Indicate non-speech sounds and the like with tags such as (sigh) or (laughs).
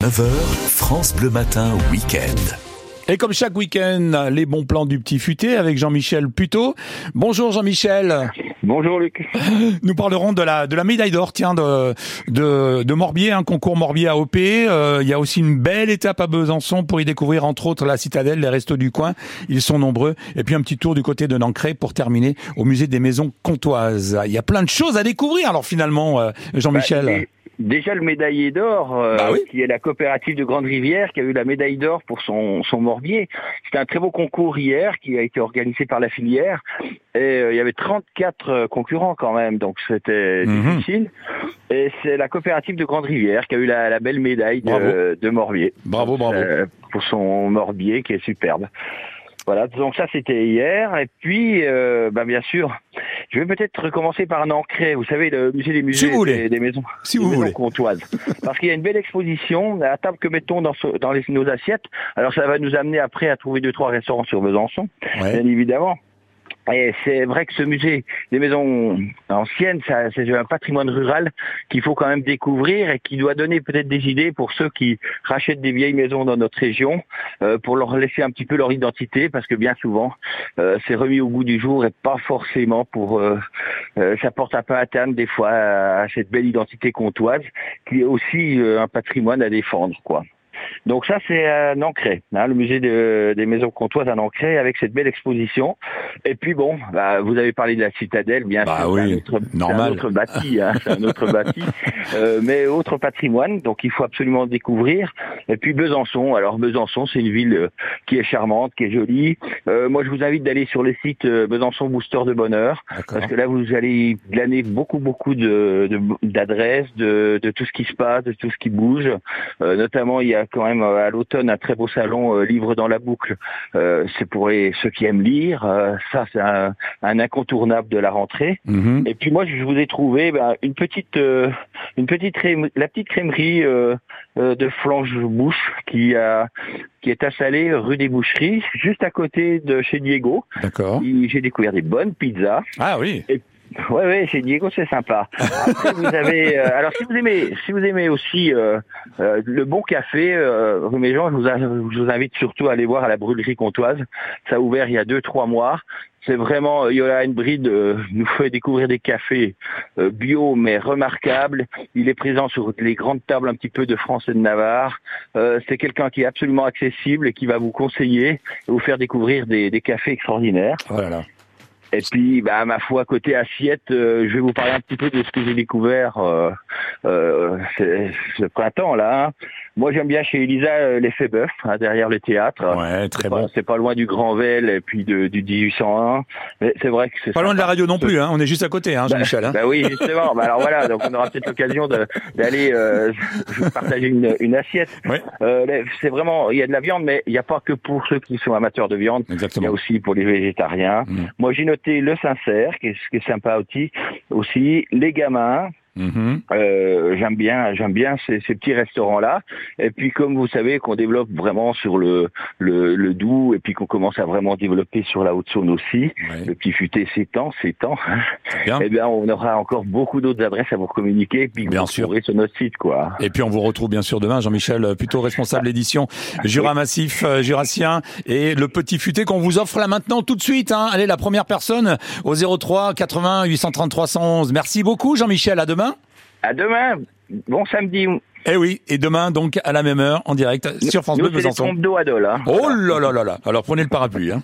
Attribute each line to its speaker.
Speaker 1: 9h, France Bleu Matin, week-end.
Speaker 2: Et comme chaque week-end, les bons plans du petit futé avec Jean-Michel Puteau. Bonjour Jean-Michel.
Speaker 3: Bonjour Luc. (laughs)
Speaker 2: Nous parlerons de la de la médaille d'or, tiens, de de, de Morbier, un concours Morbier AOP. Euh, il y a aussi une belle étape à Besançon pour y découvrir entre autres la citadelle, les restos du coin. Ils sont nombreux. Et puis un petit tour du côté de Nancré pour terminer au musée des maisons comtoises. Il y a plein de choses à découvrir. Alors finalement, euh, Jean-Michel.
Speaker 3: Bah, Déjà le médaillé d'or, euh,
Speaker 2: Bah oui.
Speaker 3: qui est la coopérative de Grande Rivière, qui a eu la médaille d'or pour son, son morbier. C'était un très beau concours hier qui a été organisé par la filière. Et euh, il y avait 34 euh, concurrents quand même, donc c'était
Speaker 2: Mhm.
Speaker 3: difficile. Et c'est la coopérative de Grande Rivière qui a eu la, la belle médaille de, de morbier.
Speaker 2: Bravo, bravo.
Speaker 3: Euh, pour son morbier qui est superbe. Voilà, donc ça c'était hier. Et puis, euh, bah, bien sûr, je vais peut-être recommencer par un ancré. Vous savez, le musée des musées
Speaker 2: vous voulez.
Speaker 3: des, des maisons,
Speaker 2: Si
Speaker 3: des
Speaker 2: vous
Speaker 3: maisons comtoises. (laughs) Parce qu'il y a une belle exposition, la table que mettons dans, ce- dans les, nos assiettes. Alors ça va nous amener après à trouver deux trois restaurants sur Besançon,
Speaker 2: Ouais.
Speaker 3: bien évidemment. Et c'est vrai que ce musée des maisons anciennes, c'est un patrimoine rural qu'il faut quand même découvrir et qui doit donner peut-être des idées pour ceux qui rachètent des vieilles maisons dans notre région, euh, pour leur laisser un petit peu leur identité, parce que bien souvent, euh, c'est remis au goût du jour et pas forcément pour... euh, euh, ça porte un peu terme des fois à, à cette belle identité comtoise, qui est aussi euh, un patrimoine à défendre, quoi. Donc ça, c'est à Nancré, hein, le musée de- des maisons comtoises à Nancré, avec cette belle exposition. Et puis bon, bah, vous avez parlé de la citadelle, bien
Speaker 2: Bah
Speaker 3: sûr,
Speaker 2: oui,
Speaker 3: c'est un autre, un bâti, hein, c'est un autre bâti, (laughs) euh, mais autre patrimoine, donc il faut absolument découvrir. Et puis Besançon, alors Besançon, c'est une ville euh, qui est charmante, qui est jolie. Euh, moi, je vous invite d'aller sur le site euh, Besançon Booster de Bonheur, parce que là, vous allez glaner beaucoup, beaucoup de de- d'adresses, de, de, tout ce qui se passe, de tout ce qui bouge. Euh, notamment, il y a quand même euh, à l'automne un très beau salon euh, Livre dans la boucle. Euh, c'est pour les, ceux qui aiment lire. Euh, ça, c'est un, un incontournable de la rentrée.
Speaker 2: Mhm.
Speaker 3: Et puis moi, je vous ai trouvé ben, une petite, euh, une petite la petite crèmerie euh, euh, de Flange-Bouche qui a, qui est installée rue des Boucheries, juste à côté de chez Diego.
Speaker 2: D'accord.
Speaker 3: J'ai découvert des bonnes pizzas.
Speaker 2: Ah oui.
Speaker 3: Ouais, ouais, chez Diego, c'est sympa. Euh, alors si vous aimez, si vous aimez aussi euh, euh, le bon café, rue Méjean, je vous, invite surtout à aller voir à la brûlerie comtoise. Ça a ouvert il y a deux, trois mois. C'est vraiment, Yola euh, nous fait découvrir des cafés bio mais remarquables. Il est présent sur les grandes tables un petit peu de France et de Navarre. C'est quelqu'un qui est absolument accessible et qui va vous conseiller et vous faire découvrir des, des cafés extraordinaires.
Speaker 2: Oh là là.
Speaker 3: Et puis, bah, ma foi, côté assiette, euh, je vais vous parler un petit peu de ce que j'ai découvert euh, euh, ce printemps là. hein. Moi, j'aime bien chez Elisa euh, l'effet bœuf hein, derrière le théâtre.
Speaker 2: Ouais, très bon.
Speaker 3: C'est pas loin du Grand Vel et puis de, du 1801. Mais c'est vrai que c'est
Speaker 2: Pas loin de la radio non plus, hein. On est juste à côté, hein, Jean-Michel. hein.
Speaker 3: Bah oui, justement. bah alors voilà, donc on aura peut-être l'occasion d'aller euh, partager une, une assiette.
Speaker 2: Ouais.
Speaker 3: Euh, c'est vraiment, il y a de la viande, mais il n'y a pas que pour ceux qui sont amateurs de viande. Il y a
Speaker 2: Exactement.
Speaker 3: aussi pour les végétariens.
Speaker 2: Mm.
Speaker 3: Moi, j'ai le sincère, qui est, qui est sympa aussi. Aussi, les gamins.
Speaker 2: Mhm.
Speaker 3: Euh, j'aime bien, j'aime bien ces, ces petits restaurants-là. Et puis, comme vous savez, qu'on développe vraiment sur le, le, le doux, et puis qu'on commence à vraiment développer sur la Haute-Saône aussi.
Speaker 2: Ouais,
Speaker 3: Le petit futé s'étend, s'étend.
Speaker 2: bien. (laughs)
Speaker 3: Eh bien, on aura encore beaucoup d'autres adresses à vous communiquer, puis
Speaker 2: Bien
Speaker 3: vous
Speaker 2: sûr.
Speaker 3: sur notre site, quoi.
Speaker 2: Et puis on vous retrouve bien sûr demain, Jean-Michel, euh, plutôt responsable (laughs) édition Jura Massif euh, Jurassien et le petit futé qu'on vous offre là maintenant tout de suite. Hein. Allez, la première personne au 03 80 833 111. Merci beaucoup, Jean-Michel. À demain.
Speaker 3: À demain. Bon samedi.
Speaker 2: Eh oui, et demain donc à la même heure en direct sur France Bleu Besançon.
Speaker 3: d'eau à Dole, hein.
Speaker 2: Oh là là là là. Alors prenez le parapluie. Hein.